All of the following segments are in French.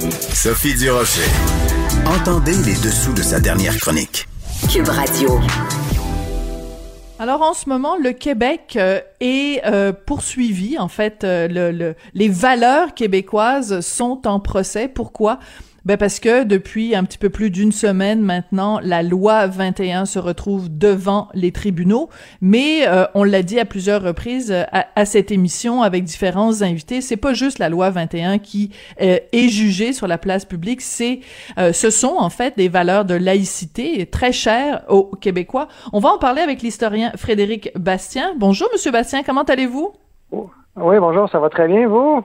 Sophie Durocher. Entendez les dessous de sa dernière chronique. Cube Radio. Alors en ce moment, le Québec euh, est euh, poursuivi. En fait, euh, le- le- les valeurs québécoises sont en procès. Pourquoi? Ben parce que depuis un petit peu plus d'une semaine maintenant, la loi 21 se retrouve devant les tribunaux. Mais euh, on l'a dit à plusieurs reprises euh, à, à cette émission avec différents invités, c'est pas juste la loi 21 qui euh, est jugée sur la place publique, c'est euh, ce sont en fait des valeurs de laïcité très chères aux Québécois. On va en parler avec l'historien Frédéric Bastien. Bonjour Monsieur Bastien, comment allez-vous? Oui, bonjour, ça va très bien, vous?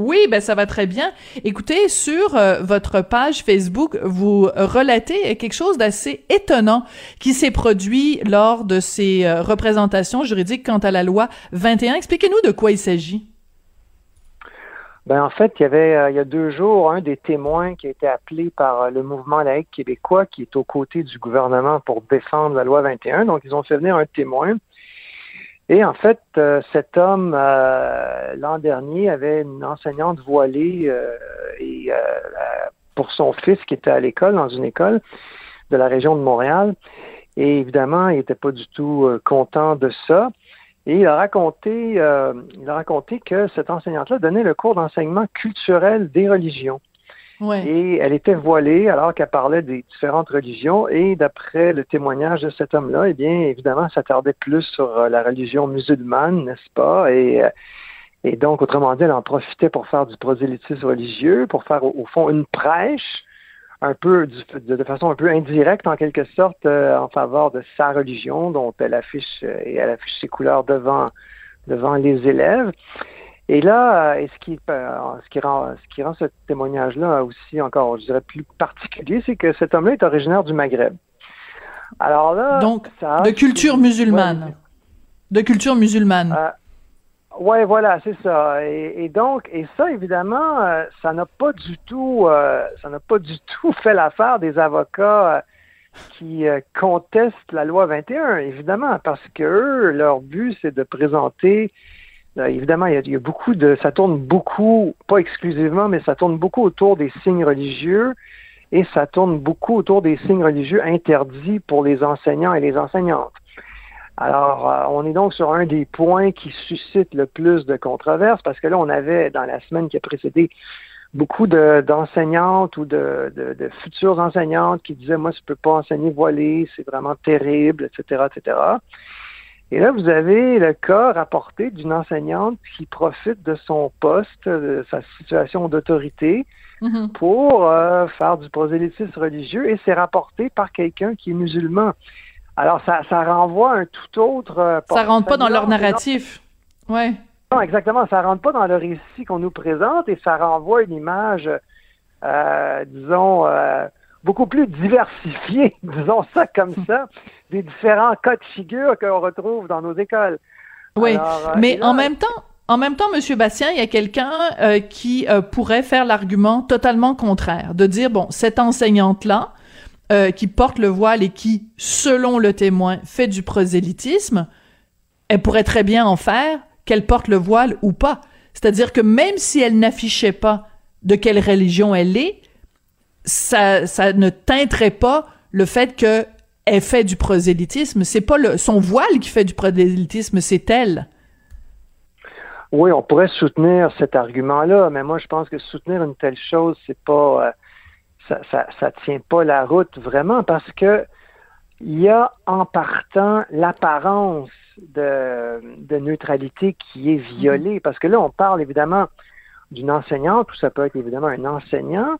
Oui, ben ça va très bien. Écoutez, sur euh, votre page Facebook, vous relatez quelque chose d'assez étonnant qui s'est produit lors de ces euh, représentations juridiques quant à la loi 21. Expliquez-nous de quoi il s'agit. Ben, en fait, il y avait, euh, il y a deux jours, un des témoins qui a été appelé par le mouvement laïque québécois qui est aux côtés du gouvernement pour défendre la loi 21. Donc, ils ont fait venir un témoin. Et en fait, euh, cet homme, euh, l'an dernier, avait une enseignante voilée euh, et, euh, euh, pour son fils qui était à l'école, dans une école de la région de Montréal. Et évidemment, il n'était pas du tout euh, content de ça. Et il a raconté, il a raconté que cette enseignante-là donnait le cours d'enseignement culturel des religions. Et elle était voilée alors qu'elle parlait des différentes religions. Et d'après le témoignage de cet homme-là, eh bien, évidemment, ça s'attardait plus sur euh, la religion musulmane, n'est-ce pas? Et, euh, et donc, autrement dit, elle en profitait pour faire du prosélytisme religieux, pour faire, au, fond, une prêche, un peu de façon un peu indirecte, en quelque sorte, euh, en faveur de sa religion, dont elle affiche euh, et elle affiche ses couleurs devant devant les élèves. Et là, euh, et ce qui, euh, ce qui rend, ce qui rend ce témoignage-là aussi encore, je dirais, plus particulier, c'est que cet homme-là est originaire du Maghreb. Alors là, Donc, ça a- de culture musulmane. De culture musulmane. Euh, Ouais, voilà, c'est ça. Et, et donc, et ça, évidemment, euh, ça n'a pas du tout, euh, ça n'a pas du tout fait l'affaire des avocats euh, qui contestent la loi 21, évidemment, parce que eux, leur but, c'est de présenter. Euh, évidemment, il y, a, beaucoup de, ça tourne beaucoup, pas exclusivement, mais ça tourne beaucoup autour des signes religieux et ça tourne beaucoup autour des signes religieux interdits pour les enseignants et les enseignantes. Alors, euh, on est donc sur un des points qui suscite le plus de controverses parce que là, on avait, dans la semaine qui a précédé, beaucoup de- d'enseignantes ou de, futures enseignantes qui disaient, moi, je peux pas enseigner voilé, c'est vraiment terrible, etc., etc. Et là, vous avez le cas rapporté d'une enseignante qui profite de son poste, de sa situation d'autorité, Mhm. pour euh, faire du prosélytisme religieux et c'est rapporté par quelqu'un qui est musulman. Alors, ça, ça renvoie à un tout autre... euh, Ça rentre pas dans leur narratif. Ouais. Non, exactement, ça rentre pas dans le récit qu'on nous présente et ça renvoie une image, euh, disons, euh, beaucoup plus diversifiée, disons ça comme ça, des différents cas de figure qu'on retrouve dans nos écoles. Oui, Alors, euh, mais là, en même temps, en même temps, Monsieur Bastien, il y a quelqu'un euh, qui euh, pourrait faire l'argument totalement contraire, de dire bon, cette enseignante-là euh, qui porte le voile et qui, selon le témoin, fait du prosélytisme, elle pourrait très bien en faire qu'elle porte le voile ou pas. C'est-à-dire que même si elle n'affichait pas de quelle religion elle est, ça, ça ne teinterait pas le fait que elle fait du prosélytisme. C'est pas le, son voile qui fait du prosélytisme, c'est elle. Oui, on pourrait soutenir cet argument-là, mais moi, je pense que soutenir une telle chose, c'est pas, euh, ça, ça, ça tient pas la route vraiment parce que il y a en partant l'apparence de, de neutralité qui est violée. Parce que là, on parle évidemment d'une enseignante, ou ça peut être évidemment un enseignant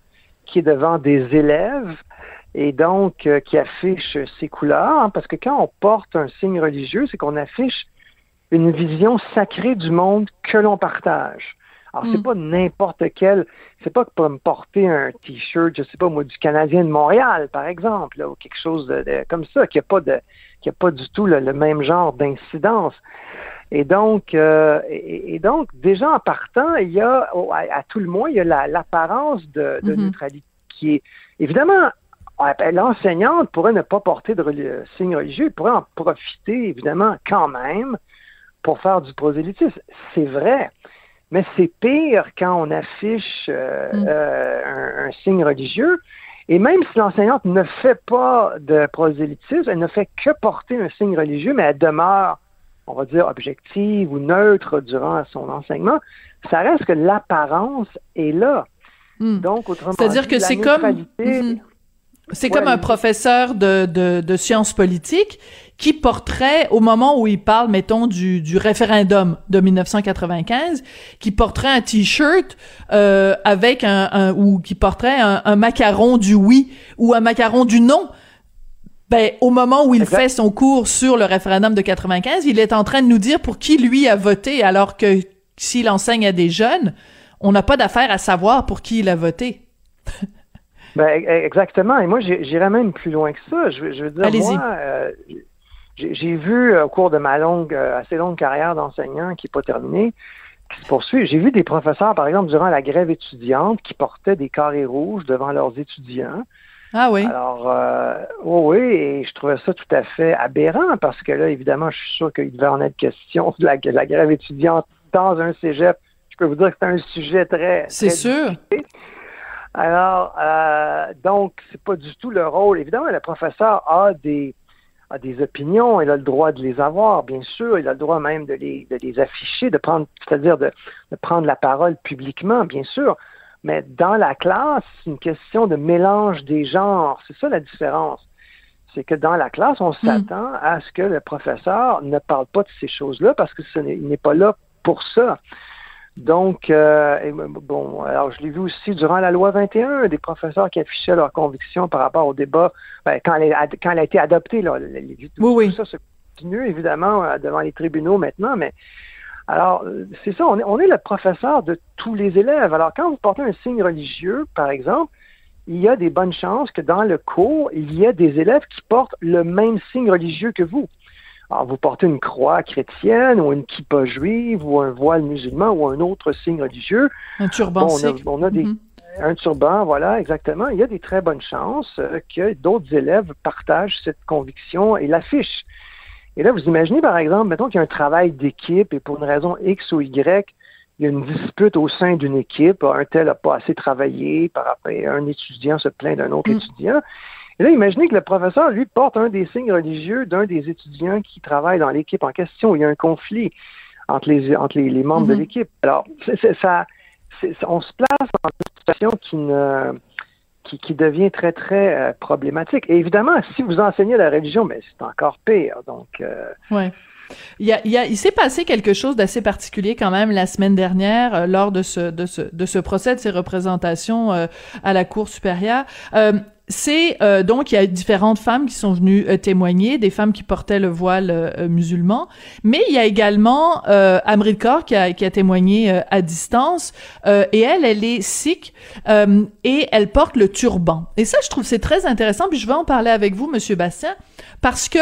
qui est devant des élèves et donc euh, qui affiche ses couleurs. hein, parce que quand on porte un signe religieux, c'est qu'on affiche une vision sacrée du monde que l'on partage. Alors, Mm. c'est pas n'importe quel, c'est pas pour me porter un t-shirt, je sais pas moi, du Canadien de Montréal, par exemple, là, ou quelque chose de, de- comme ça, qui a pas de, qui a pas du tout le même genre d'incidence. Et donc, euh, et, et donc, déjà en partant, il y a, à, à tout le moins, il y a la- l'apparence de, Mhm. neutralité qui est, évidemment, euh, l'enseignante pourrait ne pas porter de signe religieux, elle pourrait en profiter, évidemment, quand même, pour faire du prosélytisme. C'est vrai. Mais c'est pire quand on affiche euh, Mm. euh, un, un signe religieux. Et même si l'enseignante ne fait pas de prosélytisme, elle ne fait que porter un signe religieux, mais elle demeure, on va dire, objective ou neutre durant son enseignement, ça reste que l'apparence est là. Hmm. Donc, autrement C'est-à-dire que c'est comme- Mhm. C'est Ouais, comme un professeur de, de, de sciences politiques qui porterait, au moment où il parle, mettons, du, du référendum de 1995, qui porterait un t-shirt euh, avec un, un- ou qui porterait un, un macaron du oui ou un macaron du non. Ben, au moment où il Exact. fait son cours sur le référendum de 95, il est en train de nous dire pour qui lui a voté, alors que s'il enseigne à des jeunes, on n'a pas d'affaire à savoir pour qui il a voté. Ben, e- exactement. Et moi, j'irais même plus loin que ça. Je, veux- je veux dire, moi, euh, j'ai j'ai vu euh, au cours de ma longue, euh, assez longue carrière d'enseignant qui n'est pas terminée, qui se poursuit, j'ai vu des professeurs, par exemple, durant la grève étudiante, qui portaient des carrés rouges devant leurs étudiants. Ah oui. Alors, euh, oui, oui, et je trouvais ça tout à fait aberrant parce que là, évidemment, je suis sûr qu'il devait en être question de la, de la grève étudiante dans un cégep. Je peux vous dire que c'est un sujet très. C'est sûr. alors, euh, donc, c'est pas du tout le rôle. Évidemment, le professeur a des, a des opinions, il a le droit de les avoir, bien sûr, il a le droit même de les, de les afficher, de prendre, c'est-à-dire de, de prendre la parole publiquement, bien sûr. Mais dans la classe, c'est une question de mélange des genres. C'est ça la différence. C'est que dans la classe, on s'attend à ce que le professeur ne parle pas de ces choses-là parce que ce n'est, il n'est pas là pour ça. Donc, euh, bon, alors je l'ai vu aussi durant la loi 21, des professeurs qui affichaient leurs convictions par rapport au débat, ben, quand, elle, quand a été adoptée, là, les- les- tout, Oui, oui. tout ça se continue évidemment euh, devant les tribunaux maintenant, mais alors euh, c'est ça, on est, on est le professeur de tous les élèves. Alors quand vous portez un signe religieux, par exemple, il y a des bonnes chances que dans le cours, il y ait des élèves qui portent le même signe religieux que vous. Alors, vous portez une croix chrétienne ou une kippa juive ou un voile musulman ou un autre signe religieux. Un turban Bon, on a, sikh. on a des, Mhm. un turban, voilà, exactement. Il y a des très bonnes chances euh, que d'autres élèves partagent cette conviction et l'affichent. Et là, vous imaginez, par exemple, mettons qu'il y a un travail d'équipe et pour une raison X ou Y, il y a une dispute au sein d'une équipe, un tel n'a pas assez travaillé, par après un étudiant se plaint d'un autre Mm. étudiant. Et là, imaginez que le professeur, lui, porte un des signes religieux d'un des étudiants qui travaille dans l'équipe en question. Il y a un conflit entre les, entre les, les membres de Mhm. l'équipe. Alors, ça, on se place dans une situation qui ne qui, qui devient très, très euh, problématique. Et évidemment, si vous enseignez la religion, mais c'est encore pire. Donc, euh, Ouais. Il, y a, il, y a- il s'est passé quelque chose d'assez particulier quand même la semaine dernière euh, lors de ce, de, ce, de ce procès, de ces représentations euh, à la Cour supérieure. Euh, c'est euh, donc il y a différentes femmes qui sont venues euh, témoigner, des femmes qui portaient le voile euh, musulman, mais il y a également euh, Amrit Kaur qui a, qui a témoigné euh, à distance euh, et elle, elle est sikh euh, et elle porte le turban. Et ça, je trouve c'est très intéressant. Puis je vais en parler avec vous, Monsieur Bastien, parce que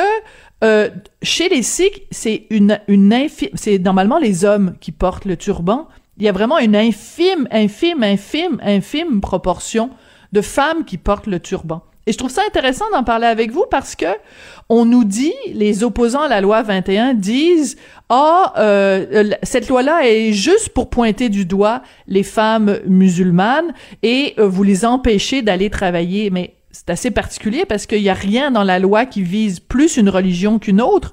euh, chez les Sikhs, c'est une, une c'est normalement les hommes qui portent le turban. Il y a vraiment une infime, infime, infime, infime proportion de femmes qui portent le turban. Et je trouve ça intéressant d'en parler avec vous parce que on nous dit, les opposants à la loi 21 disent, ah, euh, cette loi-là est juste pour pointer du doigt les femmes musulmanes et euh, vous les empêcher d'aller travailler. Mais c'est assez particulier parce qu'il n'y a rien dans la loi qui vise plus une religion qu'une autre.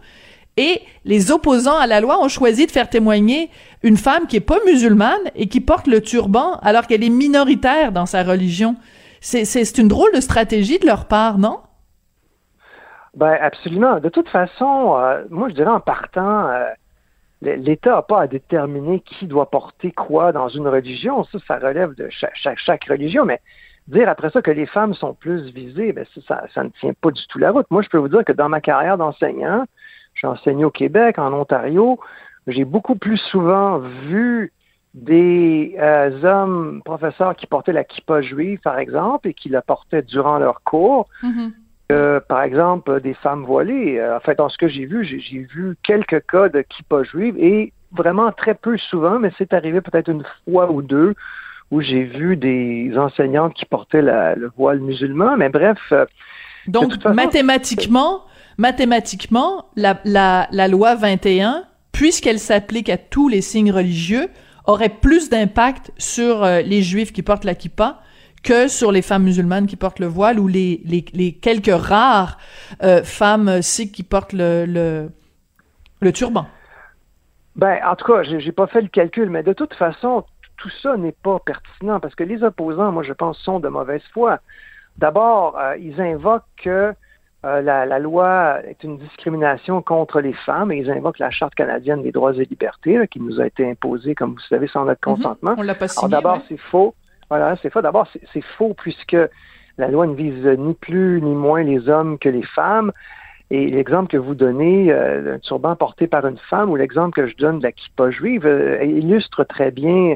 Et les opposants à la loi ont choisi de faire témoigner une femme qui est pas musulmane et qui porte le turban alors qu'elle est minoritaire dans sa religion. C'est, une drôle de stratégie de leur part, non? Ben absolument. De toute façon, euh, moi je dirais en partant, euh, l'État n'a pas à déterminer qui doit porter quoi dans une religion. Ça, ça relève de chaque, chaque, chaque religion. Mais dire après ça que les femmes sont plus visées, ben ça, ça, ça, ne tient pas du tout la route. Moi, je peux vous dire que dans ma carrière d'enseignant, j'ai enseigné au Québec, en Ontario, j'ai beaucoup plus souvent vu des euh, hommes professeurs qui portaient la kippa juive, par exemple, et qui la portaient durant leur cours. Mhm. Euh, par exemple, des femmes voilées. Euh, en fait, dans ce que j'ai vu, j'ai vu quelques cas de kippa juive et vraiment très peu souvent, mais c'est arrivé peut-être une fois ou deux où j'ai vu des enseignantes qui portaient la- le voile musulman. Mais bref, Donc, façon- mathématiquement, mathématiquement, la, la, la loi 21, puisqu'elle s'applique à tous les signes religieux, aurait plus d'impact sur euh, les juifs qui portent la kippa que sur les femmes musulmanes qui portent le voile ou les, les, quelques rares euh, femmes sikhs qui portent le, le, turban. Ben, en tout cas, j'ai pas fait le calcul, mais de toute façon, tout ça n'est pas pertinent parce que les opposants, moi, je pense, sont de mauvaise foi. D'abord, euh, ils invoquent que euh, la, la loi est une discrimination contre les femmes et ils invoquent la Charte canadienne des droits et libertés là, qui nous a été imposée, comme vous savez, sans notre consentement. On l'a pas signé. d'abord, ouais. c'est faux. Voilà, c'est faux. D'abord, c'est- faux puisque la loi ne vise ni plus ni moins les hommes que les femmes. Et l'exemple que vous donnez, euh, un turban porté par une femme, ou l'exemple que je donne de la kippa juive, euh, illustre très bien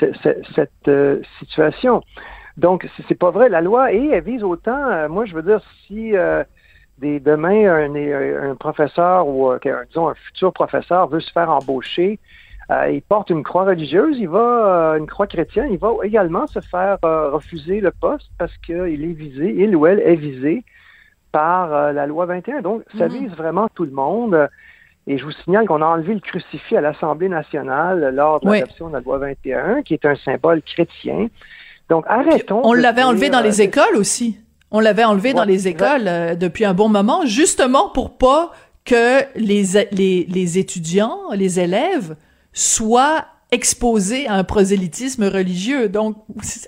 ce- ce- cette euh, situation. Donc, c'est- c'est pas vrai. La loi, et elle vise autant, moi, je veux dire, si des, demain, un, un professeur ou, euh, disons, un futur professeur veut se faire embaucher, euh, il porte une croix religieuse, il va, euh, une croix chrétienne, il va également se faire euh, refuser le poste parce qu'il est visé, il ou elle est visé par la loi 21. Donc, ça Mhm. vise vraiment tout le monde. Et je vous signale qu'on a enlevé le crucifix à l'Assemblée nationale lors de Oui. l'adoption de la loi 21, qui est un symbole chrétien. Donc, arrêtons. On l'avait enlevé dans les écoles aussi? On l'avait enlevé dans les écoles euh, depuis un bon moment, justement pour pas que les, les, les étudiants, les élèves soient exposés à un prosélytisme religieux. Donc,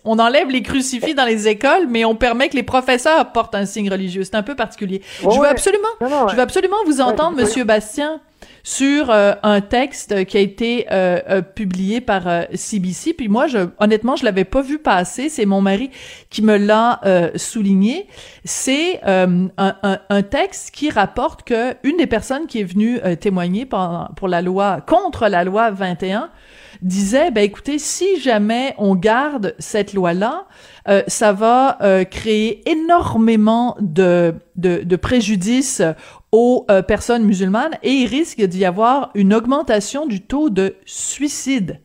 on enlève les crucifix dans les écoles, mais on permet que les professeurs portent un signe religieux. C'est un peu particulier. Ouais, je veux absolument, Non, non, je veux absolument vous entendre. Monsieur Bastien, sur euh, un texte qui a été euh, euh, publié par euh, CBC. Puis moi, je, honnêtement, je l'avais pas vu passer. C'est mon mari qui me l'a euh, souligné. C'est euh, un, un- un texte qui rapporte que une des personnes qui est venue euh, témoigner pendant- pour la loi contre la loi 21 disait, ben écoutez, si jamais on garde cette loi-là, euh, ça va euh, créer énormément de, de, de préjudices aux euh, personnes musulmanes et il risque d'y avoir une augmentation du taux de suicide.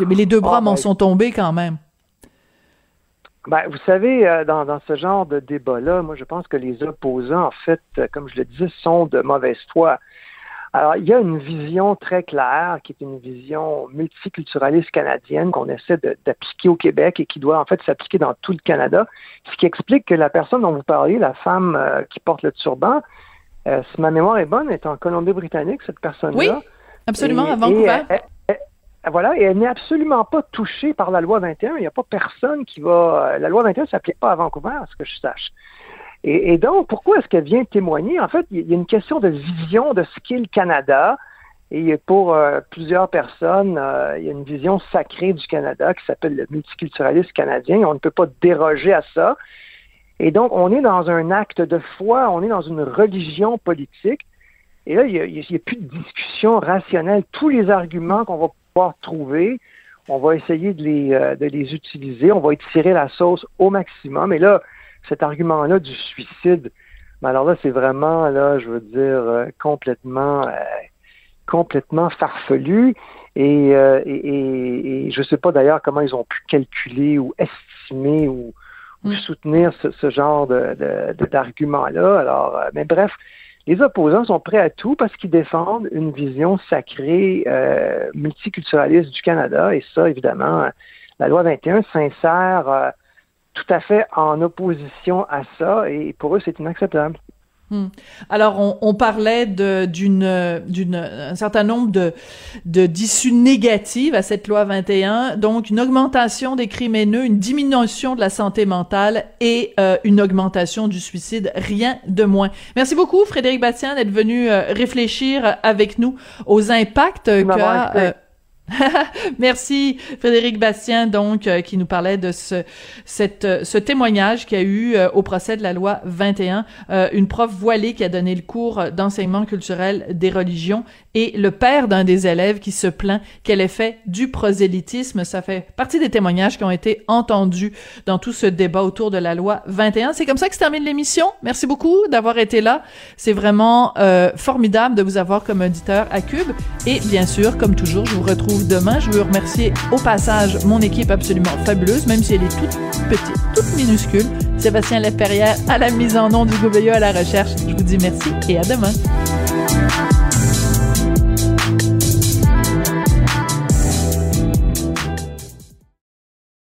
Mais les deux bras Ah, m'en ben- sont tombés quand même. Ben, vous savez, dans, dans ce genre de débat-là, moi, je pense que les opposants, en fait, comme je le disais, sont de mauvaise foi. Alors, il y a une vision très claire, qui est une vision multiculturaliste canadienne qu'on essaie d'appliquer au Québec et qui doit en fait s'appliquer dans tout le Canada, ce qui explique que la personne dont vous parliez, la femme euh, qui porte le turban, euh, si ma mémoire est bonne, est en Colombie-Britannique, cette personne-là. Oui, absolument, Et- à Vancouver. et, voilà, et elle n'est absolument pas touchée par la loi 21. Il n'y a pas personne qui va. euh, La loi 21 ne s'applique pas à Vancouver, à ce que je sache. Et, donc, pourquoi est-ce qu'elle vient témoigner? En fait, il y a une question de vision de ce qu'est le Canada. Et pour euh, plusieurs personnes, euh, il y a une vision sacrée du Canada qui s'appelle le multiculturalisme canadien. On ne peut pas déroger à ça. Et donc, on est dans un acte de foi, on est dans une religion politique. Et là, il n'y a plus de discussion rationnelle. Tous les arguments qu'on va pouvoir trouver, on va essayer de les, euh, de les utiliser, on va étirer la sauce au maximum. Et là, cet argument-là du suicide, ben alors là, c'est vraiment, là, je veux dire, euh, complètement, euh, complètement farfelu. Et, euh, et, et, et je ne sais pas d'ailleurs comment ils ont pu calculer ou estimer ou, ou Mm. soutenir ce, ce genre de, de, de- d'argument-là. Alors, mais bref, les opposants sont prêts à tout parce qu'ils défendent une vision sacrée multiculturaliste du Canada. Et ça, évidemment, la loi 21 s'insère tout à fait en opposition à ça. Et pour eux, c'est inacceptable. Hmm. Alors, on, on parlait d'une, d'une, un certain nombre de, de d'issues négatives à cette loi 21, donc une augmentation des crimes haineux, une diminution de la santé mentale et euh, une augmentation du suicide, rien de moins. Merci beaucoup, Frédéric Bastien, d'être venu euh, réfléchir avec nous aux impacts qu'a... Merci Frédéric Bastien donc euh, qui nous parlait de euh, ce témoignage qu'il y a eu euh, au procès de la loi 21 une prof voilée qui a donné le cours d'enseignement culturel des religions et le père d'un des élèves qui se plaint qu'elle ait fait du prosélytisme. Ça fait partie des témoignages qui ont été entendus dans tout ce débat autour de la loi 21 c'est comme ça que se termine l'émission. Merci beaucoup d'avoir été là. C'est vraiment formidable de vous avoir comme auditeur à Cube. Et bien sûr comme toujours je vous retrouve demain. Je veux remercier au passage mon équipe absolument fabuleuse, même si elle est toute petite, toute minuscule. Sébastien Leperrière à la mise en nom du GOBEA à la recherche. Je vous dis merci et à demain.